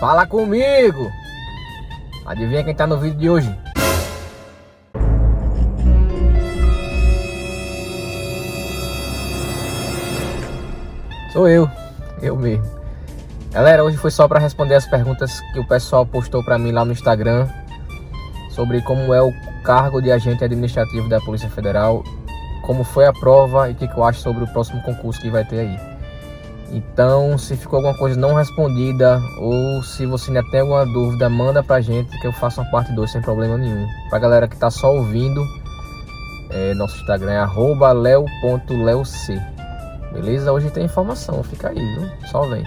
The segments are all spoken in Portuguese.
Fala comigo! Adivinha quem tá no vídeo de hoje? Sou eu, eu mesmo. Galera, hoje foi só para responder as perguntas que o pessoal postou para mim lá no Instagram sobre como é o cargo de agente administrativo da Polícia Federal, como foi a prova e o que, eu acho sobre o próximo concurso que vai ter aí. Então, se ficou alguma coisa não respondida ou se você ainda tem alguma dúvida, manda pra gente que eu faço uma parte 2 sem problema nenhum. Pra galera que tá só ouvindo, é, nosso Instagram é leo.leoc. Beleza? Hoje tem informação, fica aí, viu? Só vem.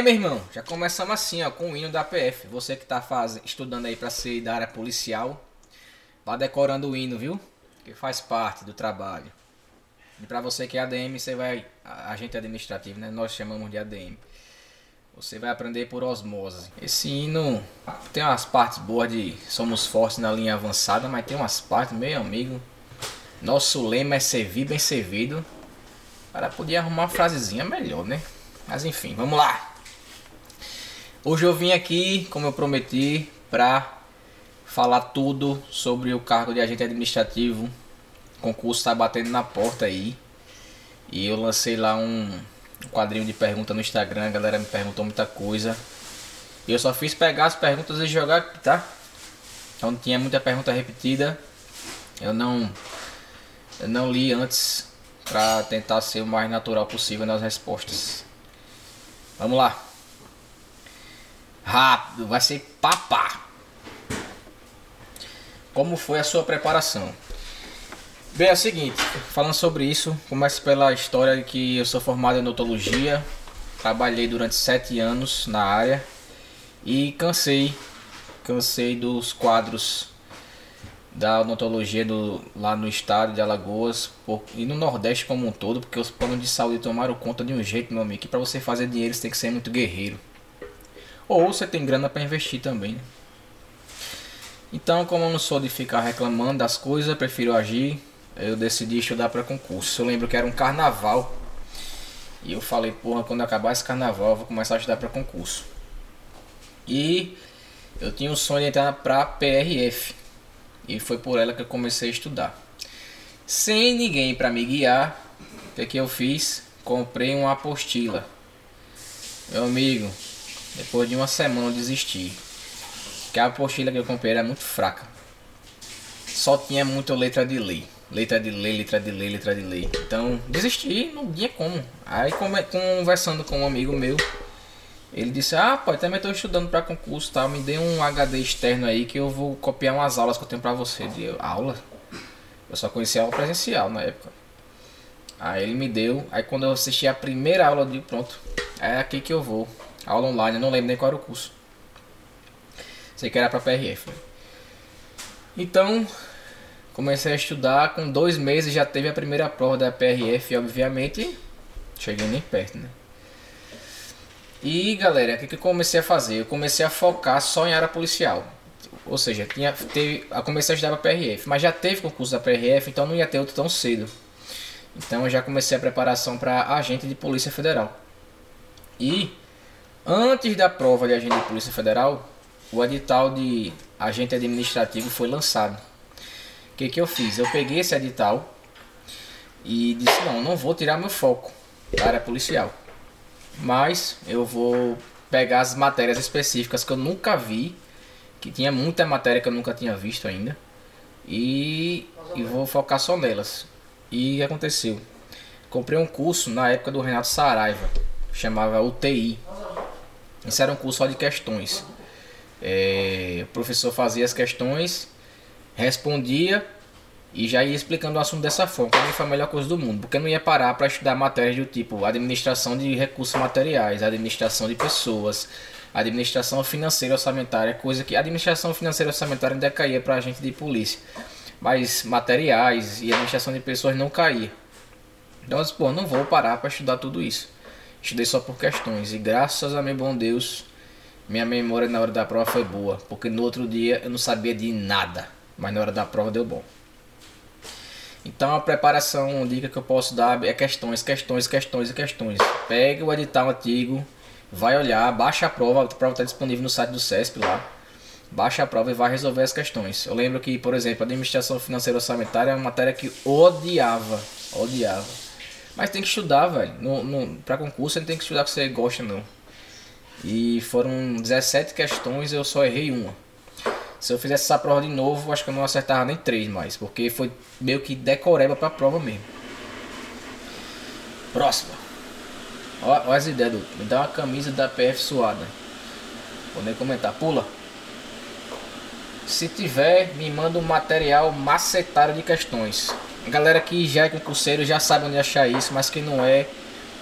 É, meu irmão, já começamos assim, ó, com o hino da PF. Você que tá faz... estudando aí para ser da área policial, vá decorando o hino, viu? Que faz parte do trabalho. E para você que é ADM, você vai agente administrativo, né? Nós chamamos de ADM. Você vai aprender por osmose. Esse hino tem umas partes boas de somos fortes na linha avançada, mas tem umas partes, meu amigo. Nosso lema é servir bem servido. Para poder arrumar uma frasezinha melhor, né? Mas enfim, vamos lá. Hoje eu vim aqui, como eu prometi, para falar tudo sobre o cargo de agente administrativo. O concurso está batendo na porta aí. E eu lancei lá um quadrinho de pergunta no Instagram, a galera me perguntou muita coisa. E eu só fiz pegar as perguntas e jogar aqui, tá? Então tinha muita pergunta repetida. Eu não eu não li antes para tentar ser o mais natural possível nas respostas. Vamos lá. Rápido, vai ser papá. Como foi a sua preparação? Bem, é o seguinte, falando sobre isso, começo pela história que eu sou formado em odontologia, trabalhei durante sete anos na área e cansei, cansei dos quadros da odontologia do, lá no estado de Alagoas por, e no Nordeste como um todo, porque os planos de saúde tomaram conta de um jeito, meu amigo, que para você fazer dinheiro você tem que ser muito guerreiro. Ou você tem grana para investir também. Né? Então, como eu não sou de ficar reclamando das coisas, prefiro agir eu decidi estudar para concurso. Eu lembro que era um carnaval. E eu falei, porra, quando acabar esse carnaval eu vou começar a estudar para concurso. E eu tinha o sonho de entrar para PRF. E foi por ela que eu comecei a estudar. Sem ninguém para me guiar, o que, é que eu fiz? Comprei uma apostila. Meu amigo, depois de uma semana eu desisti. Porque a apostila que eu comprei era muito fraca. Só tinha muita letra de lei letra de lei, letra de lei, letra de lei. Então, desisti, não tinha como. Aí, conversando com um amigo meu, ele disse: Ah, pai, também estou estudando para concurso, tal. Me dê um HD externo aí que eu vou copiar umas aulas que eu tenho para você. De aula? Eu só conhecia aula presencial na época. Aí ele me deu. Aí quando eu assisti a primeira aula, eu digo: Pronto, é aqui que eu vou. Aula online, eu não lembro nem qual era o curso. Sei que era para PRF. Então, Comecei a estudar, com dois meses já teve a primeira prova da PRF, obviamente cheguei nem perto, né? E galera, o que, que eu comecei a fazer? Eu comecei a focar só em área policial. Ou seja, tinha, teve, eu comecei a estudar para PRF, mas já teve concurso da PRF, então não ia ter outro tão cedo. Então eu já comecei a preparação para agente de Polícia Federal. E antes da prova de agente de Polícia Federal, o edital de agente administrativo foi lançado que, que eu fiz? Eu peguei esse edital e disse, não, não vou tirar meu foco da área policial. Mas eu vou pegar as matérias específicas que eu nunca vi, que tinha muita matéria que eu nunca tinha visto ainda, e, e vou focar só nelas. E o aconteceu? Comprei um curso na época do Renato Saraiva, chamava UTI. Isso era um curso só de questões. É, o professor fazia as questões respondia e já ia explicando o assunto dessa forma. Para mim foi a melhor coisa do mundo, porque eu não ia parar para estudar matérias do tipo administração de recursos materiais, administração de pessoas, administração financeira orçamentária, coisa que a administração financeira orçamentária ainda caía para a gente de polícia, mas materiais e administração de pessoas não caía. Então eu disse, pô, não vou parar para estudar tudo isso. Estudei só por questões e graças a meu bom Deus, minha memória na hora da prova foi boa, porque no outro dia eu não sabia de nada, mas na hora da prova deu bom. Então a preparação, uma dica que eu posso dar é questões, questões, questões e questões. Pegue o edital antigo, vai olhar, baixa a prova, a prova está disponível no site do CESP lá. Baixa a prova e vai resolver as questões. Eu lembro que, por exemplo, administração financeira orçamentária é uma matéria que odiava, odiava. Mas tem que estudar, velho. No, no, pra concurso você não tem que estudar que você gosta, não. E foram 17 questões, eu só errei uma. Se eu fizesse essa prova de novo, acho que eu não acertava nem três mais, porque foi meio que decoreba pra prova mesmo. Próxima. Olha as ideias, do. Me dá uma camisa da PF suada. Vou nem comentar. Pula. Se tiver, me manda um material macetário de questões. A galera que já é concurseiro já sabe onde achar isso, mas quem não é,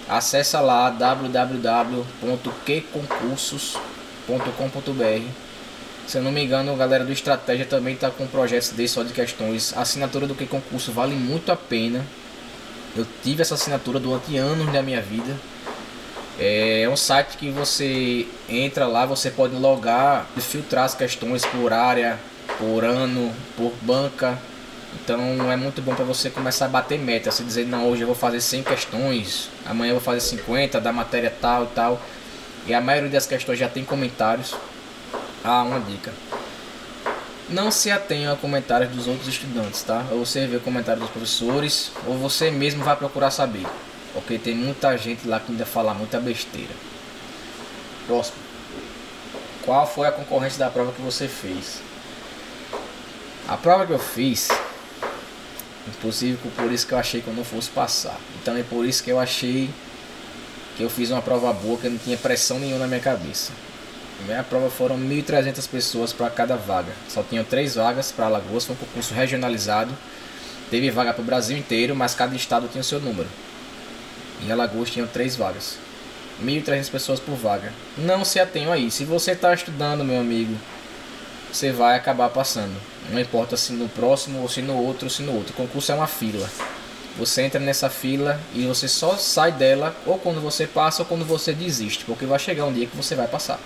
acessa lá www.queconcursos.com.br. Se eu não me engano, a galera do Estratégia também está com projetos desse só de questões. A assinatura do Que Concurso vale muito a pena. Eu tive essa assinatura durante anos da minha vida. É um site que você entra lá, você pode logar e filtrar as questões por área, por ano, por banca. Então é muito bom para você começar a bater meta. Se dizer, não, hoje eu vou fazer 100 questões, amanhã eu vou fazer 50 da matéria tal e tal. E a maioria das questões já tem comentários. Ah, uma dica. Não se atenha a comentários dos outros estudantes, tá? Ou você vê comentários dos professores, ou você mesmo vai procurar saber. Porque tem muita gente lá que ainda fala muita besteira. Próximo. Qual foi a concorrência da prova que você fez? A prova que eu fiz, inclusive por isso que eu achei que eu não fosse passar. Então é por isso que eu achei que eu fiz uma prova boa, que eu não tinha pressão nenhuma na minha cabeça. A minha prova foram 1.300 pessoas para cada vaga. Só tinham três vagas para Alagoas, foi um concurso regionalizado. Teve vaga para o Brasil inteiro, mas cada estado tinha o seu número. Em Alagoas tinham três vagas. 1.300 pessoas por vaga. Não se atenham aí. Se você está estudando, meu amigo, você vai acabar passando. Não importa se no próximo, ou se no outro, ou se no outro. O concurso é uma fila. Você entra nessa fila e você só sai dela ou quando você passa ou quando você desiste. Porque vai chegar um dia que você vai passar.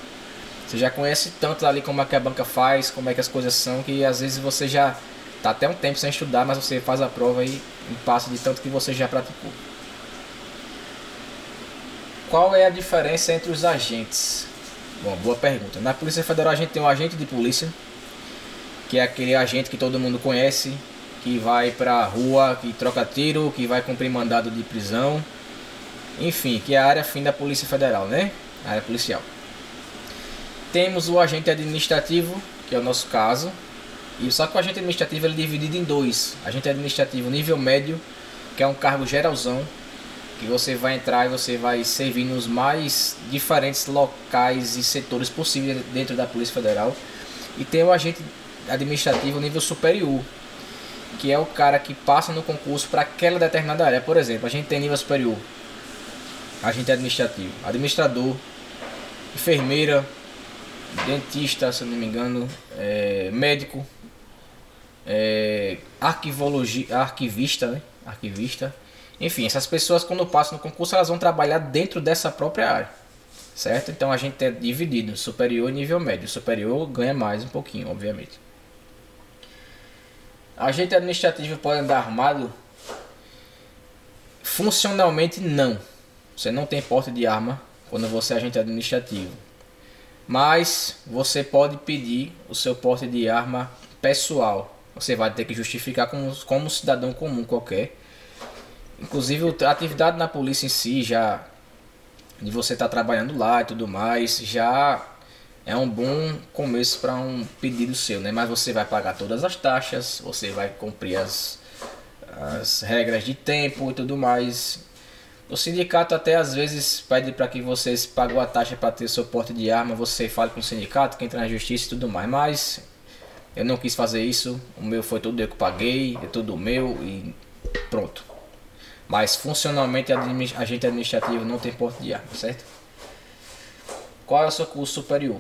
Você já conhece tanto ali como é que a banca faz, como é que as coisas são, que às vezes você já está até um tempo sem estudar, mas você faz a prova e, e passa de tanto que você já praticou. Qual é a diferença entre os agentes? Bom, boa pergunta. Na Polícia Federal a gente tem um agente de polícia, que é aquele agente que todo mundo conhece, que vai pra rua, que troca tiro, que vai cumprir mandado de prisão. Enfim, que é a área fim da Polícia Federal, né? A área policial. Temos o agente administrativo, que é o nosso caso. E só que o agente administrativo ele é dividido em dois. Agente administrativo nível médio, que é um cargo geralzão, que você vai entrar e você vai servir nos mais diferentes locais e setores possíveis dentro da Polícia Federal. E tem o agente administrativo nível superior, que é o cara que passa no concurso para aquela determinada área. Por exemplo, a gente tem nível superior, agente administrativo, administrador, enfermeira, dentista, se não me engano, é, médico, é, arquivologia, arquivista, né? arquivista, enfim, essas pessoas quando passam no concurso elas vão trabalhar dentro dessa própria área, certo? Então a gente é dividido, superior e nível médio. superior ganha mais um pouquinho, obviamente. Agente administrativo pode andar armado? Funcionalmente não. Você não tem porte de arma quando você é agente administrativo. Mas você pode pedir o seu porte de arma pessoal. Você vai ter que justificar como, como um cidadão comum qualquer Inclusive a atividade na polícia em si já de você estar tá trabalhando lá e tudo mais, já é um bom começo para um pedido seu, né? Mas você vai pagar todas as taxas, você vai cumprir as, as regras de tempo e tudo mais. O sindicato até às vezes pede para que você se pagou a taxa para ter seu porte de arma, você fale com o sindicato, que entra na justiça e tudo mais. Mas eu não quis fazer isso, o meu foi tudo eu que paguei, é tudo meu e pronto. Mas funcionalmente agente administrativo não tem porte de arma, certo? qual é o seu curso superior?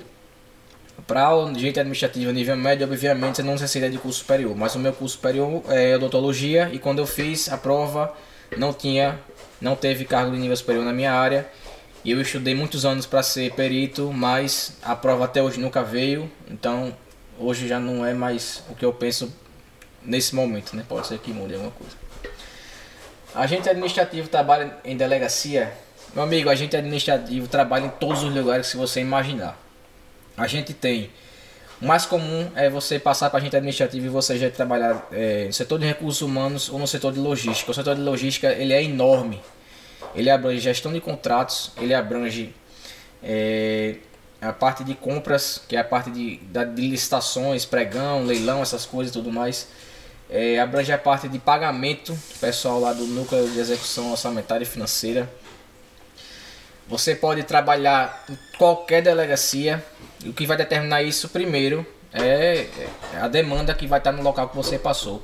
Para o gente administrativo nível médio, obviamente você não necessita de curso superior, mas o meu curso superior é odontologia e quando eu fiz a prova não tinha, não teve cargo de nível superior na minha área e eu estudei muitos anos para ser perito, mas a prova até hoje nunca veio, então hoje já não é mais o que eu penso nesse momento, né? Pode ser que mude alguma coisa. Agente administrativo trabalha em delegacia. Meu amigo, agente administrativo trabalha em todos os lugares que você imaginar. A gente tem. O mais comum é você passar para agente administrativo e você já trabalhar é, no setor de recursos humanos ou no setor de logística. O setor de logística ele é enorme. Ele abrange gestão de contratos, ele abrange é, a parte de compras, que é a parte de, de licitações, pregão, leilão, essas coisas e tudo mais. É, abrange a parte de pagamento, pessoal lá do núcleo de execução orçamentária e financeira. Você pode trabalhar em qualquer delegacia. O que vai determinar isso primeiro é, é a demanda que vai estar no local que você passou.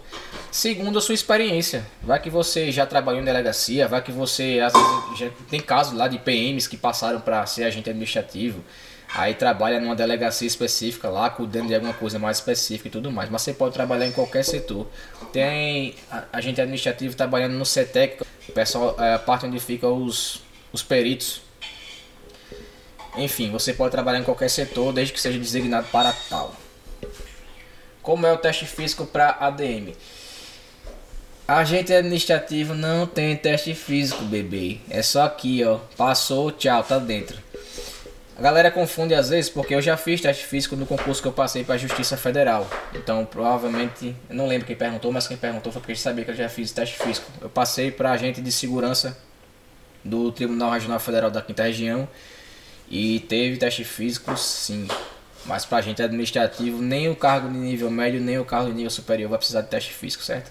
Segundo a sua experiência, vai que você já trabalhou em delegacia, vai que você às vezes, já tem casos lá de PMs que passaram para ser agente administrativo, aí trabalha numa delegacia específica lá, cuidando de alguma coisa mais específica e tudo mais. Mas você pode trabalhar em qualquer setor. Tem agente administrativo trabalhando no CETEC, o pessoal, é a parte onde ficam os, os peritos. Enfim, você pode trabalhar em qualquer setor desde que seja designado para tal. Como é o teste físico para ADM? Agente administrativo não tem teste físico, bebê. É só aqui, ó. Passou, tchau, tá dentro. A galera confunde às vezes porque eu já fiz teste físico no concurso que eu passei para a Justiça Federal. Então, provavelmente, eu não lembro quem perguntou, mas quem perguntou foi porque sabia que eu já fiz teste físico. Eu passei para agente de segurança do Tribunal Regional Federal da Quinta Região e teve teste físico, sim. Mas para agente administrativo, nem o cargo de nível médio, nem o cargo de nível superior vai precisar de teste físico, certo?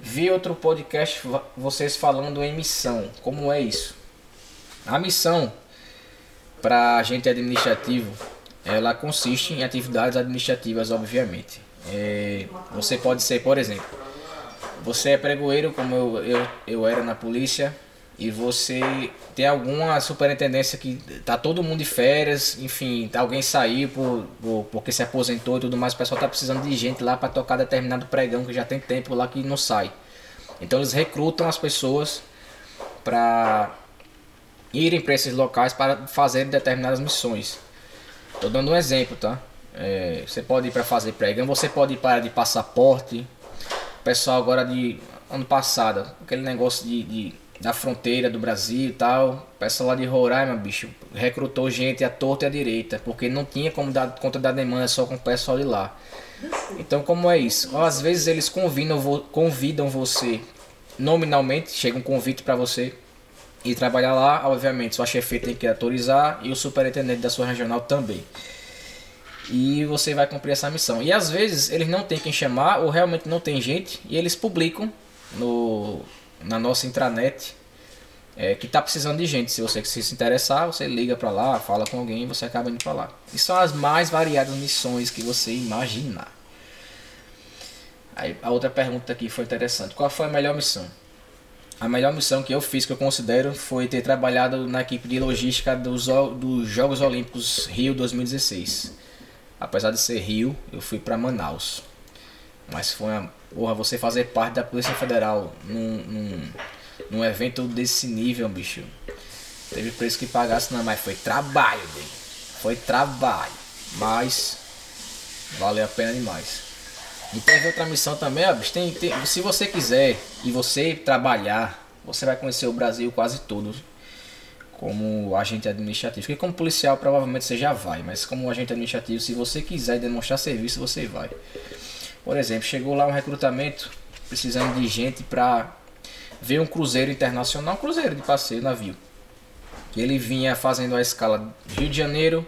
Vi outro podcast vocês falando em missão. Como é isso? A missão para agente administrativo, ela consiste em atividades administrativas, obviamente. É, você pode ser, por exemplo, você é pregoeiro, como eu, eu, eu era na polícia, e você tem alguma superintendência que tá todo mundo de férias, enfim, alguém saiu por, por, porque se aposentou e tudo mais, o pessoal tá precisando de gente lá para tocar determinado pregão que já tem tempo lá que não sai. Então eles recrutam as pessoas para irem para esses locais para fazer determinadas missões. Estou dando um exemplo, tá? É, você pode ir para fazer pregão, você pode ir para de passaporte. O pessoal agora de ano passado, aquele negócio de, de da fronteira do Brasil e tal, o pessoal lá de Roraima, bicho, recrutou gente à torta e à direita, porque não tinha como dar conta da demanda só com o pessoal de lá. Então, como é isso? Às vezes eles convidam, convidam você nominalmente, chega um convite para você e trabalhar lá, obviamente, sua chefe tem que autorizar e o superintendente da sua regional também. E você vai cumprir essa missão. E às vezes eles não tem quem chamar ou realmente não tem gente e eles publicam no, na nossa intranet é, que está precisando de gente. Se você se interessar, você liga para lá, fala com alguém e você acaba indo para lá. E são as mais variadas missões que você imaginar. Aí, a outra pergunta aqui foi interessante. Qual foi a melhor missão? A melhor missão que eu fiz, que eu considero, foi ter trabalhado na equipe de logística dos, dos Jogos Olímpicos Rio 2016. Apesar de ser Rio, eu fui para Manaus. Mas foi uma. Porra, você fazer parte da Polícia Federal num, num, num evento desse nível, bicho. Teve preço que pagasse, não, mas foi trabalho, dele. Foi trabalho. Mas valeu a pena demais. E teve outra missão também, ó, tem, tem, se você quiser e você trabalhar, você vai conhecer o Brasil quase todo como agente administrativo. Porque como policial provavelmente você já vai, mas como agente administrativo, se você quiser demonstrar serviço, você vai. Por exemplo, chegou lá um recrutamento precisando de gente para ver um cruzeiro internacional, um cruzeiro de passeio, navio. Ele vinha fazendo a escala Rio de Janeiro,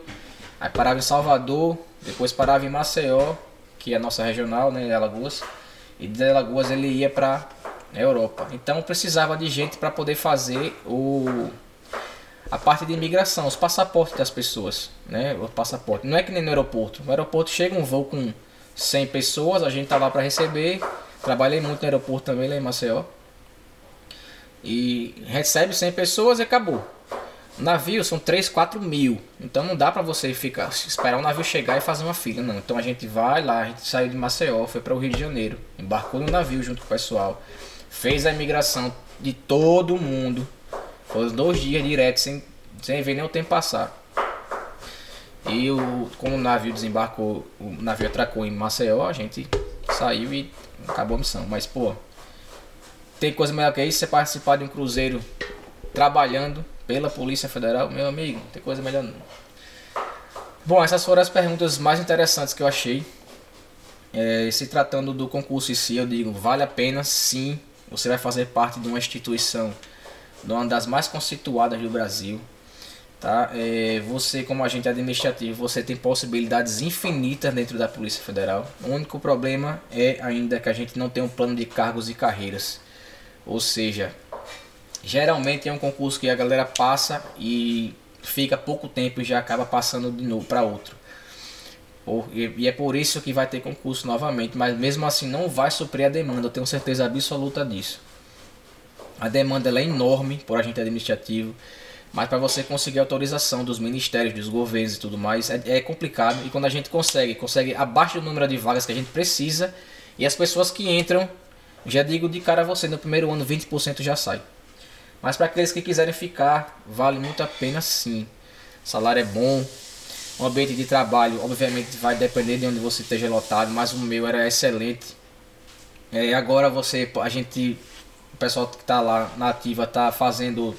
aí parava em Salvador, depois parava em Maceió que é a nossa regional, né, Alagoas, e de Alagoas ele ia para Europa. Então precisava de gente para poder fazer o a parte de imigração, os passaportes das pessoas, né? O passaporte. Não é que nem no aeroporto. No aeroporto chega um voo com 100 pessoas, a gente tá lá para receber. Trabalhei muito no aeroporto também lá em Maceió. E recebe 100 pessoas e acabou. Navio são 3, 4 mil. Então não dá pra você ficar, esperar o navio chegar e fazer uma fila, não. Então a gente vai lá, a gente saiu de Maceió, foi para o Rio de Janeiro, embarcou no navio junto com o pessoal, fez a imigração de todo mundo. Foram dois dias direto, sem, sem ver nem o tempo passar. E o, como o navio desembarcou, o navio atracou em Maceió, a gente saiu e acabou a missão. Mas, pô, tem coisa melhor que isso, você participar de um cruzeiro trabalhando pela Polícia Federal, meu amigo, tem coisa melhor não. Bom, essas foram as perguntas mais interessantes que eu achei. É, se tratando do concurso em si, eu digo, vale a pena sim. Você vai fazer parte de uma instituição, de uma das mais conceituadas do Brasil. Tá? É, você, como agente administrativo, você tem possibilidades infinitas dentro da Polícia Federal. O único problema é ainda que a gente não tem um plano de cargos e carreiras. Ou seja, Geralmente é um concurso que a galera passa e fica pouco tempo e já acaba passando de novo para outro. E é por isso que vai ter concurso novamente, mas mesmo assim não vai suprir a demanda, eu tenho certeza absoluta disso. A demanda é enorme por agente administrativo, mas para você conseguir autorização dos ministérios, dos governos e tudo mais, é, é, complicado. E quando a gente consegue, consegue abaixo do número de vagas que a gente precisa, e as pessoas que entram, já digo de cara a você, no primeiro ano 20% já sai. Mas para aqueles que quiserem ficar, vale muito a pena sim. O salário é bom. O ambiente de trabalho, obviamente, vai depender de onde você esteja lotado, mas o meu era excelente. É, agora você, a gente, o pessoal que está lá na ativa está fazendo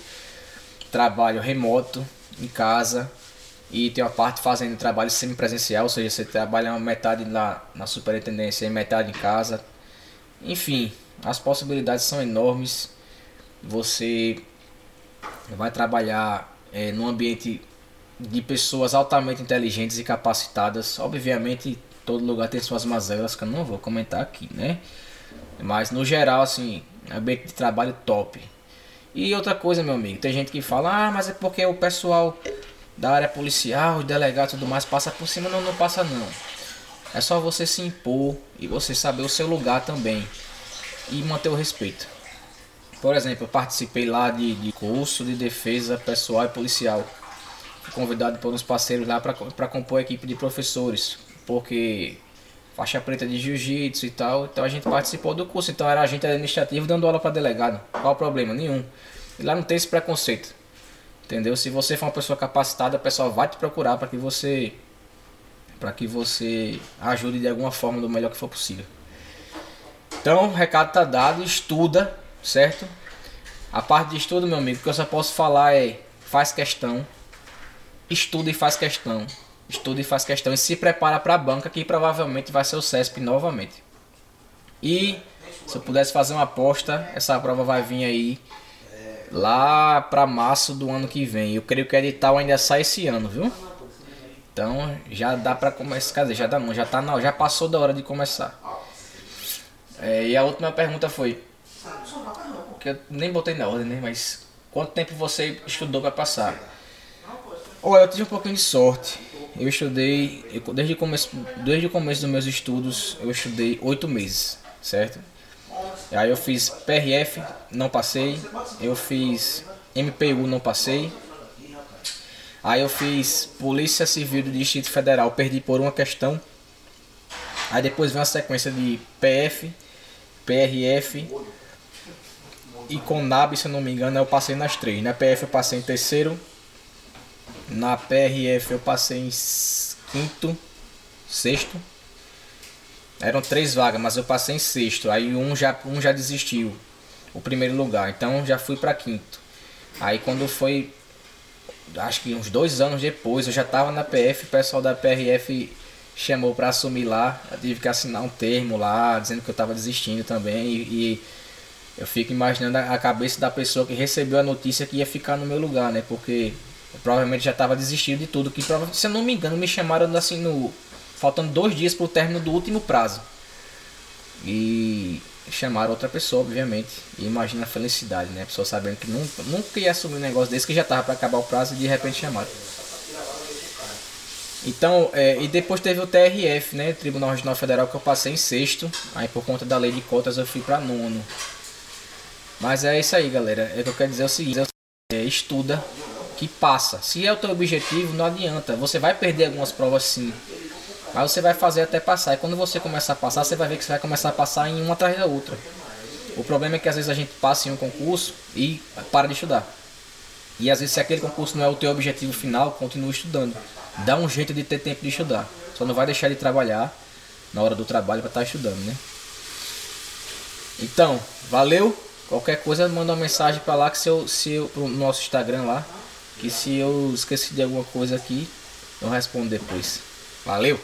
trabalho remoto em casa e tem uma parte fazendo trabalho semipresencial, ou seja, você trabalha metade lá na superintendência e metade em casa. Enfim, as possibilidades são enormes você vai trabalhar é, num ambiente de pessoas altamente inteligentes e capacitadas. Obviamente, todo lugar tem suas mazelas que eu não vou comentar aqui, né? Mas no geral, assim, ambiente de trabalho top. E outra coisa, meu amigo, tem gente que fala, ah, mas é porque o pessoal da área policial, os delegados e tudo mais passa por cima. Não, não passa não. É só você se impor e você saber o seu lugar também. E manter o respeito. Por exemplo, eu participei lá de, de curso de defesa pessoal e policial. Fui convidado por uns parceiros lá para compor a equipe de professores, porque faixa preta de jiu-jitsu e tal. Então a gente participou do curso. Então era agente administrativo dando aula para delegado. Qual o problema? Nenhum. E lá não tem esse preconceito. Entendeu? Se você for uma pessoa capacitada, o pessoal vai te procurar para que você para que você ajude de alguma forma do melhor que for possível. Então, o recado tá dado, estuda, certo? A parte de estudo, meu amigo, que eu só posso falar é faz questão, estuda e faz questão, estuda e faz questão e se prepara para a banca que provavelmente vai ser o CESP novamente. E se eu pudesse fazer uma aposta, essa prova vai vir aí lá para março do ano que vem. Eu creio que o edital ainda sai esse ano, viu? Então já dá para começar, quer dizer, já dá não, já tá não, já passou da hora de começar. É, e a última pergunta foi que eu nem botei na ordem, né? Mas quanto tempo você estudou para passar? Olha, eu tive um pouquinho de sorte. Eu estudei, eu, desde, o começo, desde o começo dos meus estudos, eu estudei oito meses, certo? Aí eu fiz PRF, não passei. Eu fiz MPU, não passei. Aí eu fiz Polícia Civil do Distrito Federal, perdi por uma questão. Aí depois vem uma sequência de PF, PRF, e com NAB, se eu não me engano, eu passei nas três. Na PF eu passei em terceiro. Na PRF eu passei em quinto, sexto. Eram três vagas, mas eu passei em sexto. Aí um já, um já desistiu. O primeiro lugar. Então já fui para quinto. Aí quando foi. Acho que uns dois anos depois eu já tava na PF, o pessoal da PRF chamou para assumir lá. Eu tive que assinar um termo lá, dizendo que eu tava desistindo também. e, e eu fico imaginando a cabeça da pessoa que recebeu a notícia que ia ficar no meu lugar, né? Porque provavelmente já estava desistindo de tudo. Que se eu não me engano, me chamaram assim no. Faltando dois dias para o término do último prazo. E chamaram outra pessoa, obviamente. E imagina a felicidade, né? A pessoa sabendo que nunca, nunca ia assumir um negócio desse que já estava para acabar o prazo e de repente chamaram. Então, é, e depois teve o TRF, né? Tribunal Regional Federal, que eu passei em sexto. Aí por conta da lei de cotas eu fui para nono. Mas é isso aí, galera. Eu quero dizer é o seguinte: estuda, que passa. Se é o teu objetivo, não adianta. Você vai perder algumas provas sim. Mas você vai fazer até passar. E quando você começar a passar, você vai ver que você vai começar a passar em uma atrás da outra. O problema é que às vezes a gente passa em um concurso e para de estudar. E às vezes se aquele concurso não é o teu objetivo final, continua estudando. Dá um jeito de ter tempo de estudar. Só não vai deixar de trabalhar na hora do trabalho para estar tá estudando, né? Então, valeu. Qualquer coisa manda uma mensagem para lá que se eu, se eu pro nosso Instagram lá, que se eu esqueci de alguma coisa aqui, eu respondo depois. Valeu.